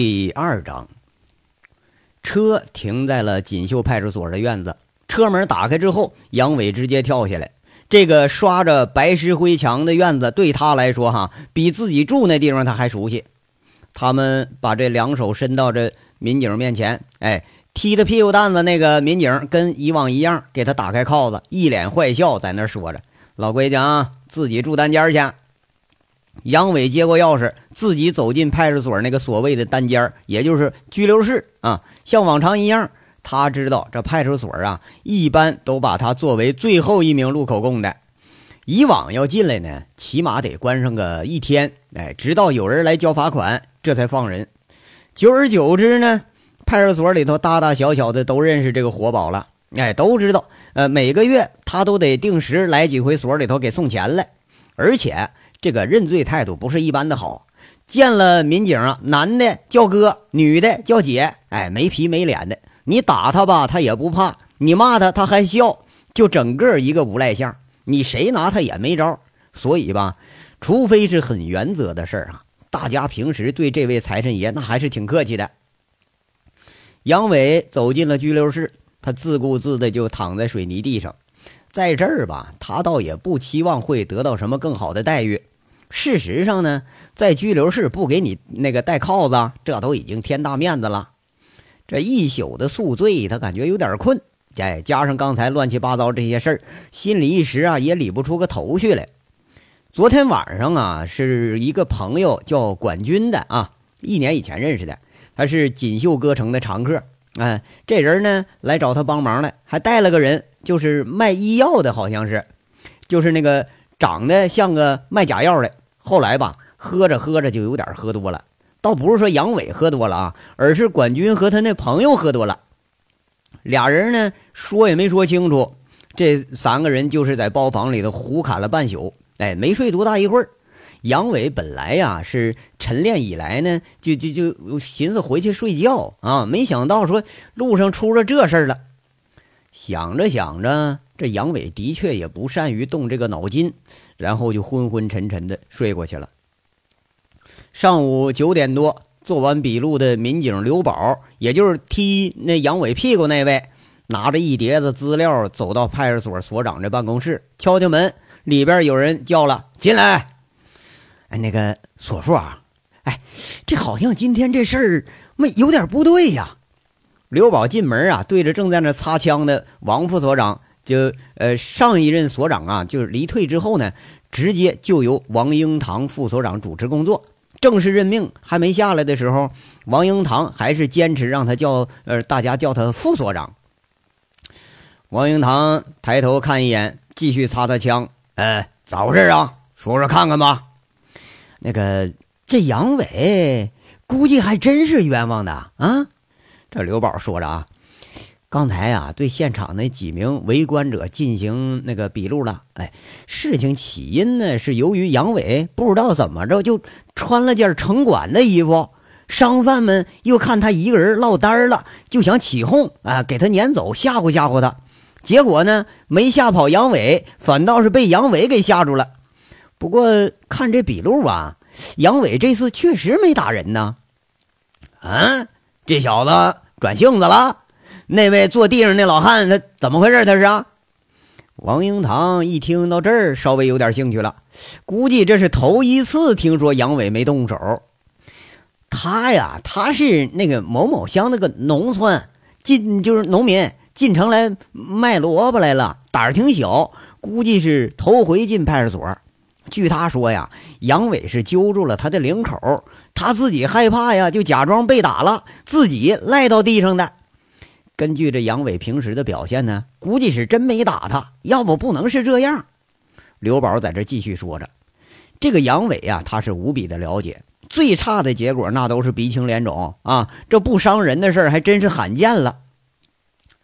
第二章，车停在了锦绣派出所的院子。车门打开之后，杨伟直接跳下来。这个刷着白石灰墙的院子，对他来说，哈，比自己住那地方他还熟悉。他们把这两手伸到这民警面前，哎，踢着屁股蛋子那个民警跟以往一样，给他打开铐子，一脸坏笑，在那说着：“老规矩啊，自己住单间去。”杨伟接过钥匙，自己走进派出所那个所谓的单间也就是拘留室啊。像往常一样，他知道这派出所啊，一般都把他作为最后一名录口供的。以往要进来呢，起码得关上个一天，哎，直到有人来交罚款，这才放人。久而久之呢，派出所里头大大小小的都认识这个活宝了，哎，都知道，呃，每个月他都得定时来几回所里头给送钱来，而且。这个认罪态度不是一般的好，见了民警啊，男的叫哥，女的叫姐，哎，没皮没脸的。你打他吧，他也不怕；你骂他，他还笑，就整个一个无赖相。你谁拿他也没招。所以吧，除非是很原则的事儿啊，大家平时对这位财神爷那还是挺客气的。杨伟走进了拘留室，他自顾自的就躺在水泥地上，在这儿吧，他倒也不期望会得到什么更好的待遇。事实上呢，在拘留室不给你那个戴铐子，这都已经天大面子了。这一宿的宿醉，他感觉有点困，再加上刚才乱七八糟这些事儿，心里一时啊也理不出个头绪来。昨天晚上啊，是一个朋友叫管军的啊，一年以前认识的，他是锦绣歌城的常客。哎，这人呢来找他帮忙来，还带了个人，就是卖医药的，好像是，就是那个长得像个卖假药的。后来吧，喝着喝着就有点喝多了，倒不是说杨伟喝多了啊，而是管军和他那朋友喝多了。俩人呢说也没说清楚，这三个人就是在包房里头胡侃了半宿，哎，没睡多大一会儿。杨伟本来呀是晨练以来呢，就就就寻思回去睡觉啊，没想到说路上出了这事了。想着想着。这杨伟的确也不善于动这个脑筋，然后就昏昏沉沉的睡过去了。上午九点多，做完笔录的民警刘宝，也就是踢那杨伟屁股那位，拿着一叠子资料走到派出所所长的办公室，敲敲门，里边有人叫了进来。哎，那个所副啊，哎，这好像今天这事儿没有点不对呀。刘宝进门啊，对着正在那擦枪的王副所长。就呃，上一任所长啊，就是离退之后呢，直接就由王英堂副所长主持工作。正式任命还没下来的时候，王英堂还是坚持让他叫呃，大家叫他副所长。王英堂抬头看一眼，继续擦擦枪。呃，咋回事啊？说说看看吧。那个这杨伟估计还真是冤枉的啊。这刘宝说着啊。刚才呀，对现场那几名围观者进行那个笔录了。哎，事情起因呢，是由于杨伟不知道怎么着就穿了件城管的衣服，商贩们又看他一个人落单了，就想起哄啊，给他撵走，吓唬吓唬他。结果呢，没吓跑杨伟，反倒是被杨伟给吓住了。不过看这笔录啊，杨伟这次确实没打人呢。嗯，这小子转性子了。那位坐地上那老汉，他怎么回事？他是啊。王英堂一听到这儿，稍微有点兴趣了。估计这是头一次听说杨伟没动手。他呀，他是那个某某乡那个农村进，就是农民进城来卖萝卜来了，胆儿挺小，估计是头回进派出所。据他说呀，杨伟是揪住了他的领口，他自己害怕呀，就假装被打了，自己赖到地上的。根据这杨伟平时的表现呢，估计是真没打他，要不不能是这样。刘宝在这继续说着：“这个杨伟啊，他是无比的了解，最差的结果那都是鼻青脸肿啊，这不伤人的事儿还真是罕见了。”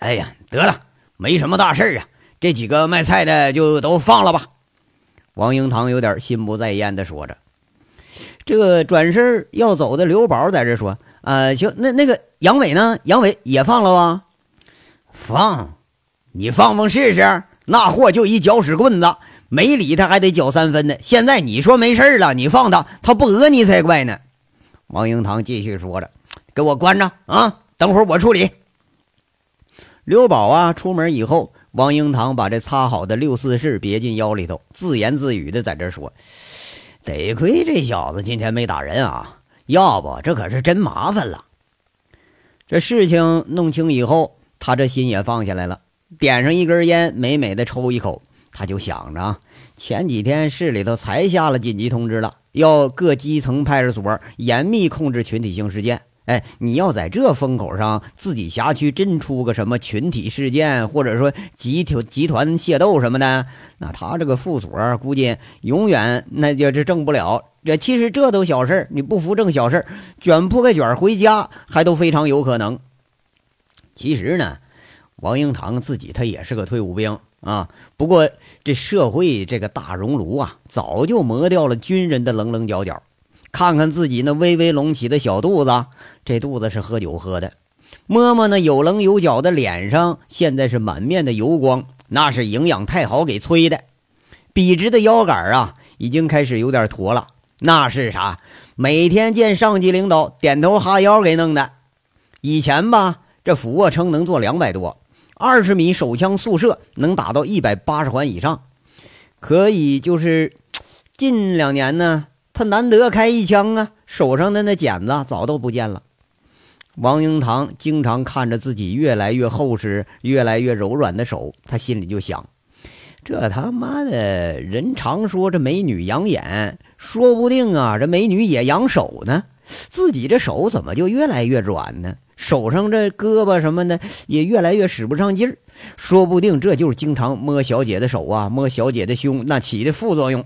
哎呀，得了，没什么大事啊，这几个卖菜的就都放了吧。王英堂有点心不在焉的说着。这个转身要走的刘宝在这说：“啊，行，那那个杨伟呢？杨伟也放了吧？”放，你放放试试。那货就一搅屎棍子，没理他还得搅三分呢。现在你说没事了，你放他，他不讹你才怪呢。王英堂继续说着：“给我关着啊！等会儿我处理。刘宝啊，出门以后，王英堂把这擦好的六四式别进腰里头，自言自语的在这说：“得亏这小子今天没打人啊，要不这可是真麻烦了。”这事情弄清以后，他这心也放下来了，点上一根烟，美美的抽一口。他就想着，前几天市里头才下了紧急通知了，要各基层派出所严密控制群体性事件。哎，你要在这风口上，自己辖区真出个什么群体事件，或者说集体集团械斗什么的，那他这个副所估计永远那就这挣不了。这其实这都小事你不服挣小事卷铺盖卷回家还都非常有可能。其实呢，王英堂自己他也是个退伍兵。啊，不过这社会这个大熔炉啊，早就磨掉了军人的棱棱角角。看看自己那微微隆起的小肚子，这肚子是喝酒喝的；摸摸那有棱有角的脸上，现在是满面的油光，那是营养太好给催的。笔直的腰杆啊，已经开始有点驼了，那是啥？每天见上级领导点头哈腰给弄的。以前吧，这俯卧撑能做两百多。二十米手枪速射能打到一百八十环以上，可以就是近两年呢，他难得开一枪啊，手上的那茧子早都不见了。王英堂经常看着自己越来越厚实、越来越柔软的手，他心里就想：这他妈的人常说这美女养眼，说不定啊，这美女也养手呢。自己这手怎么就越来越软呢？手上这胳膊什么的也越来越使不上劲儿，说不定这就是经常摸小姐的手啊，摸小姐的胸那起的副作用。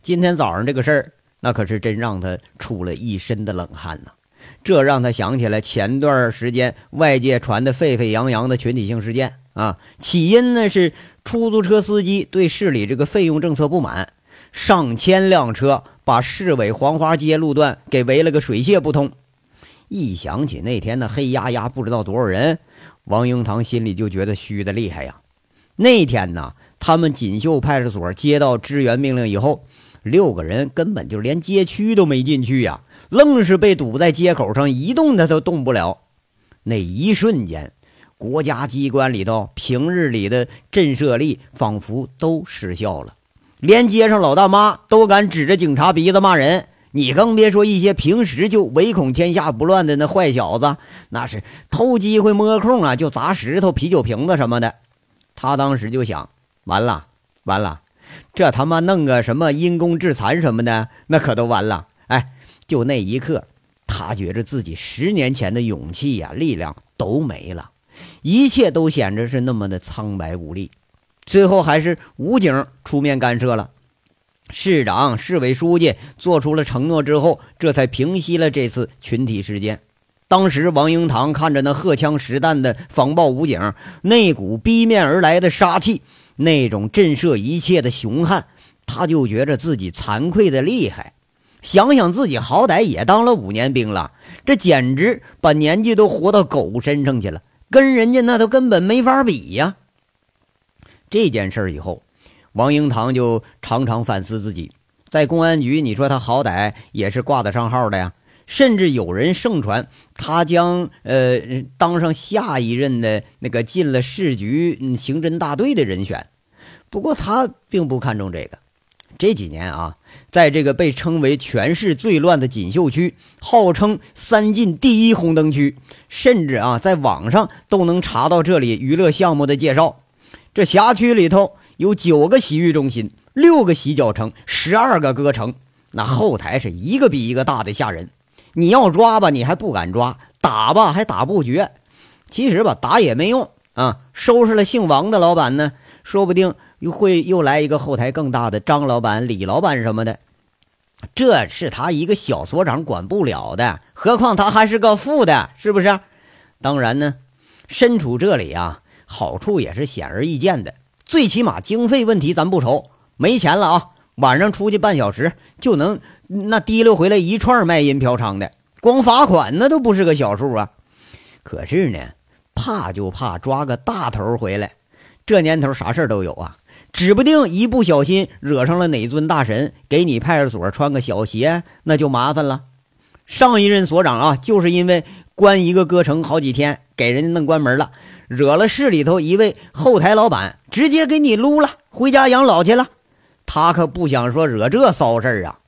今天早上这个事儿，那可是真让他出了一身的冷汗呐！这让他想起来前段时间外界传的沸沸扬扬的群体性事件啊，起因呢是出租车司机对市里这个费用政策不满，上千辆车把市委黄花街路段给围了个水泄不通。一想起那天那黑压压不知道多少人，王英堂心里就觉得虚的厉害呀。那天呢，他们锦绣派出所接到支援命令以后，六个人根本就连街区都没进去呀，愣是被堵在街口上，一动他都动不了。那一瞬间，国家机关里头平日里的震慑力仿佛都失效了，连街上老大妈都敢指着警察鼻子骂人。你更别说一些平时就唯恐天下不乱的那坏小子，那是偷机会摸空啊，就砸石头、啤酒瓶子什么的。他当时就想：完了，完了，这他妈弄个什么因公致残什么的，那可都完了。就那一刻，他觉着自己十年前的勇气呀、力量都没了，一切都显着是那么的苍白无力。最后还是武警出面干涉了。市长、市委书记做出了承诺之后，这才平息了这次群体事件。当时，王英堂看着那荷枪实弹的防暴武警，那股逼面而来的杀气，那种震慑一切的雄悍，他就觉着自己惭愧的厉害。想想自己好歹也当了五年兵了，这简直把年纪都活到狗身上去了，跟人家那都根本没法比呀。这件事以后。王英堂就常常反思自己，在公安局，你说他好歹也是挂得上号的呀。甚至有人盛传他将呃当上下一任的那个进了市局刑侦大队的人选。不过他并不看重这个。这几年啊，在这个被称为全市最乱的锦绣区，号称三晋第一红灯区，甚至啊在网上都能查到这里娱乐项目的介绍。这辖区里头。有九个洗浴中心，六个洗脚城，十二个歌城，那后台是一个比一个大的吓人。你要抓吧，你还不敢抓；打吧，还打不绝。其实吧，打也没用啊。收拾了姓王的老板呢，说不定又会又来一个后台更大的张老板、李老板什么的。这是他一个小所长管不了的，何况他还是个副的，是不是？当然呢，身处这里啊，好处也是显而易见的。最起码经费问题咱不愁，没钱了啊！晚上出去半小时就能那提溜回来一串卖淫嫖娼的，光罚款那都不是个小数啊！可是呢，怕就怕抓个大头回来。这年头啥事都有啊，指不定一不小心惹上了哪尊大神，给你派出所穿个小鞋，那就麻烦了。上一任所长啊，就是因为关一个歌城好几天，给人家弄关门了，惹了市里头一位后台老板，直接给你撸了，回家养老去了。他可不想说惹这骚事儿啊。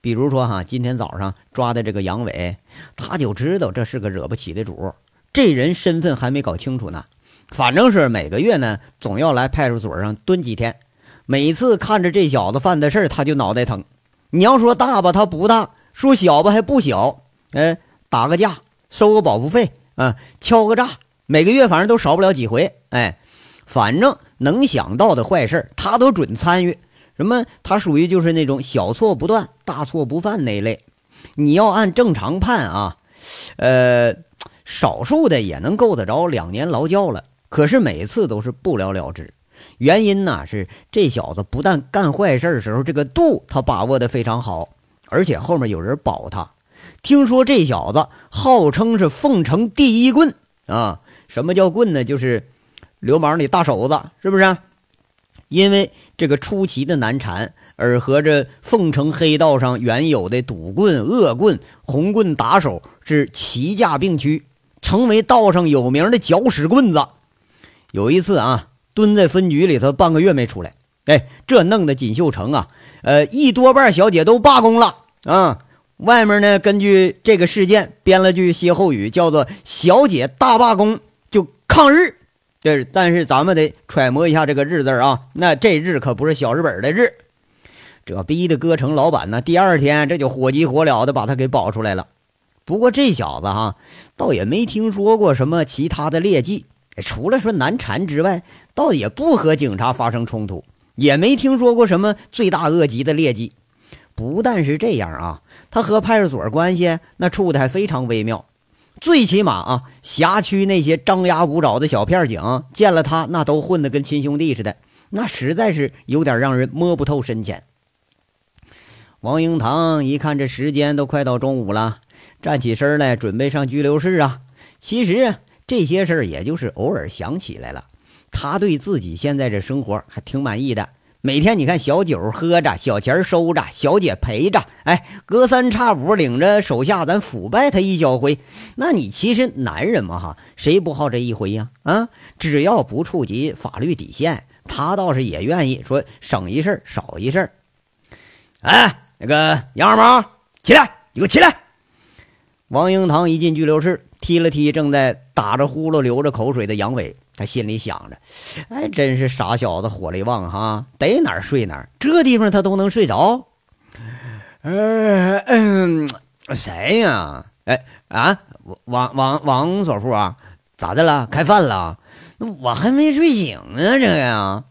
比如说哈，今天早上抓的这个杨伟，他就知道这是个惹不起的主。这人身份还没搞清楚呢，反正是每个月呢，总要来派出所上蹲几天。每次看着这小子犯的事儿，他就脑袋疼。你要说大吧，他不大；说小吧，还不小。哎，打个架，收个保护费啊，敲个诈，每个月反正都少不了几回。哎，反正能想到的坏事他都准参与。什么？他属于就是那种小错不断、大错不犯那一类。你要按正常判啊，呃，少数的也能够得着两年劳教了。可是每次都是不了了之。原因呢是这小子不但干坏事的时候这个度他把握的非常好，而且后面有人保他。听说这小子号称是凤城第一棍啊！什么叫棍呢？就是流氓里大手子，是不是？因为这个出奇的难缠，而和这凤城黑道上原有的赌棍、恶棍、红棍打手是齐驾并驱，成为道上有名的搅屎棍子。有一次啊。蹲在分局里头半个月没出来，哎，这弄得锦绣城啊，呃，一多半小姐都罢工了啊。外面呢，根据这个事件编了句歇后语，叫做“小姐大罢工就抗日”。这但是咱们得揣摩一下这个“日”字啊，那这日可不是小日本的日。这逼的歌城老板呢，第二天这就火急火燎的把他给保出来了。不过这小子哈，倒也没听说过什么其他的劣迹。除了说难缠之外，倒也不和警察发生冲突，也没听说过什么罪大恶极的劣迹。不但是这样啊，他和派出所关系那处的还非常微妙。最起码啊，辖区那些张牙舞爪的小片警见了他，那都混得跟亲兄弟似的，那实在是有点让人摸不透深浅。王英堂一看这时间都快到中午了，站起身来准备上拘留室啊。其实。这些事儿也就是偶尔想起来了，他对自己现在这生活还挺满意的。每天你看小酒喝着，小钱收着，小姐陪着，哎，隔三差五领着手下咱腐败他一小回。那你其实男人嘛哈，谁不好这一回呀？啊，只要不触及法律底线，他倒是也愿意说省一事少一事哎，那个杨二毛，起来，你给我起来！王英堂一进拘留室。踢了踢正在打着呼噜、流着口水的杨伟，他心里想着：“哎，真是傻小子，火力旺哈，逮哪儿睡哪儿，这地方他都能睡着。”嗯，谁呀？哎啊，王王王所富啊，咋的了？开饭了？那我还没睡醒呢，这个呀。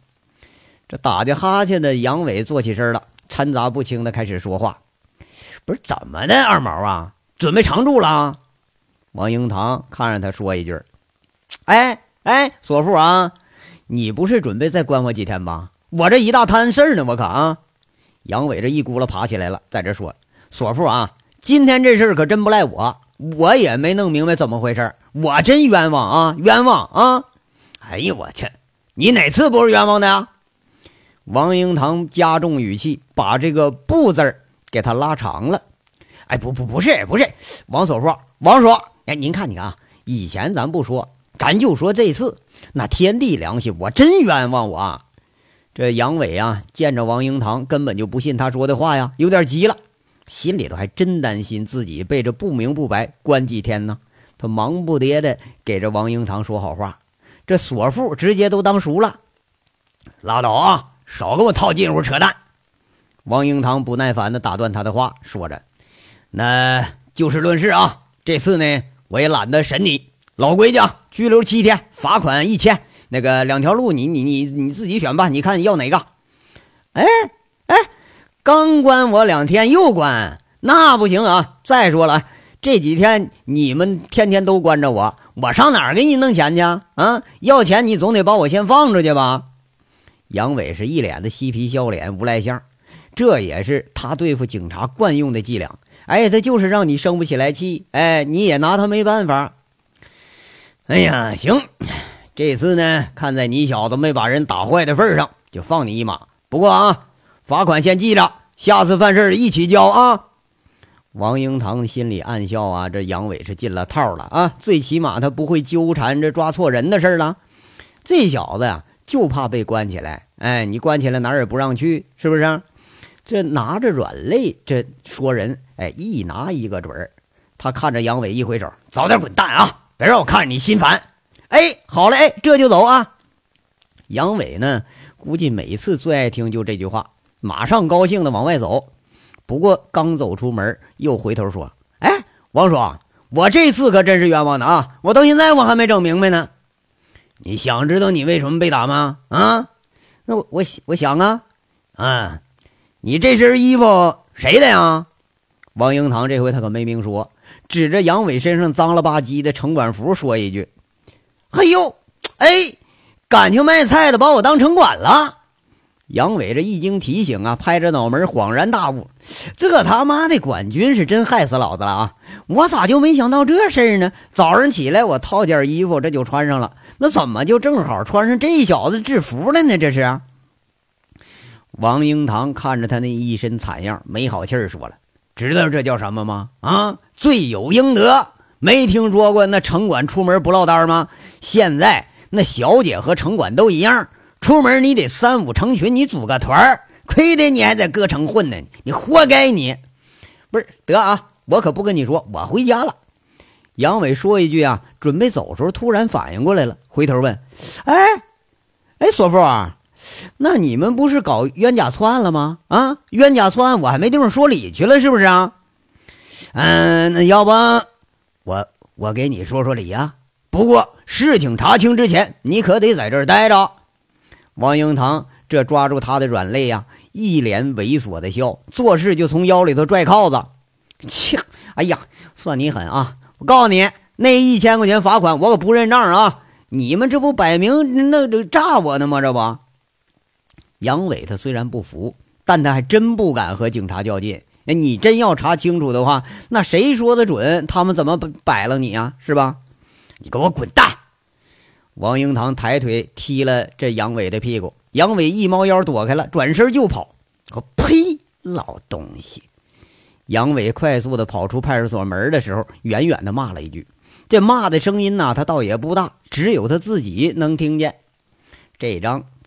这打着哈欠的杨伟坐起身了，掺杂不清的开始说话：“不是怎么的，二毛啊，准备常住了？”王英堂看着他说一句：“哎哎，索富啊，你不是准备再关我几天吧？我这一大摊事儿呢，我可啊！”杨伟这一咕噜爬起来了，在这说：“索富啊，今天这事儿可真不赖我，我也没弄明白怎么回事，我真冤枉啊，冤枉啊！哎呦我去，你哪次不是冤枉的呀？”王英堂加重语气，把这个“不”字儿给他拉长了。“哎，不不不是不是，王索富，王叔。”哎，您看，你看啊，以前咱不说，咱就说这次，那天地良心，我真冤枉我。这杨伟啊，见着王英堂，根本就不信他说的话呀，有点急了，心里头还真担心自己被这不明不白关几天呢。他忙不迭的给这王英堂说好话，这索富直接都当熟了，拉倒啊，少跟我套近乎扯淡。王英堂不耐烦的打断他的话，说着：“那就事论事啊，这次呢。”我也懒得审你，老规矩啊，拘留七天，罚款一千。那个两条路，你你你你自己选吧，你看要哪个？哎哎，刚关我两天又关，那不行啊！再说了，这几天你们天天都关着我，我上哪儿给你弄钱去啊？要钱你总得把我先放出去吧？杨伟是一脸的嬉皮笑脸无赖相，这也是他对付警察惯用的伎俩。哎，他就是让你生不起来气，哎，你也拿他没办法。哎呀，行，这次呢，看在你小子没把人打坏的份上，就放你一马。不过啊，罚款先记着，下次犯事一起交啊。王英堂心里暗笑啊，这杨伟是进了套了啊！最起码他不会纠缠着抓错人的事了。这小子呀，就怕被关起来。哎，你关起来哪儿也不让去，是不是？这拿着软肋，这说人，哎，一拿一个准儿。他看着杨伟，一挥手：“早点滚蛋啊！别让我看着你心烦。”哎，好嘞，哎，这就走啊！杨伟呢，估计每次最爱听就这句话，马上高兴的往外走。不过刚走出门，又回头说：“哎，王叔，我这次可真是冤枉的啊！我到现在我还没整明白呢。你想知道你为什么被打吗？啊？那我我我想啊，嗯，你这身衣服谁的呀？”王英堂这回他可没明说，指着杨伟身上脏了吧唧的城管服说一句：“嘿呦，哎，感情卖菜的把我当城管了。”杨伟这一经提醒啊，拍着脑门恍然大悟：这他妈的管军是真害死老子了啊！我咋就没想到这事儿呢？早上起来我套件衣服，这就穿上了，那怎么就正好穿上这小子制服了呢？这是。王英堂看着他那一身惨样，没好气儿说了：“知道这叫什么吗？啊，罪有应得。没听说过那城管出门不落单吗？现在那小姐和城管都一样。”出门你得三五成群，你组个团，亏得你还在各城混呢，你活该你！不是得啊，我可不跟你说，我回家了。杨伟说一句啊，准备走时候突然反应过来了，回头问：“哎，哎，索富啊，那你们不是搞冤假错案了吗？啊，冤假错案，我还没地方说理去了，是不是啊？嗯，那要不我我给你说说理啊？不过事情查清之前，你可得在这儿待着。”王英堂这抓住他的软肋呀，一脸猥琐的笑，做事就从腰里头拽铐子。切！哎呀，算你狠啊！我告诉你，那一千块钱罚款我可不认账啊！你们这不摆明那这诈我呢吗？这不？杨伟他虽然不服，但他还真不敢和警察较劲。哎，你真要查清楚的话，那谁说的准？他们怎么摆了你啊？是吧？你给我滚蛋！王英堂抬腿踢了这杨伟的屁股，杨伟一猫腰躲开了，转身就跑。我呸！老东西！杨伟快速的跑出派出所门的时候，远远的骂了一句。这骂的声音呢，他倒也不大，只有他自己能听见。这章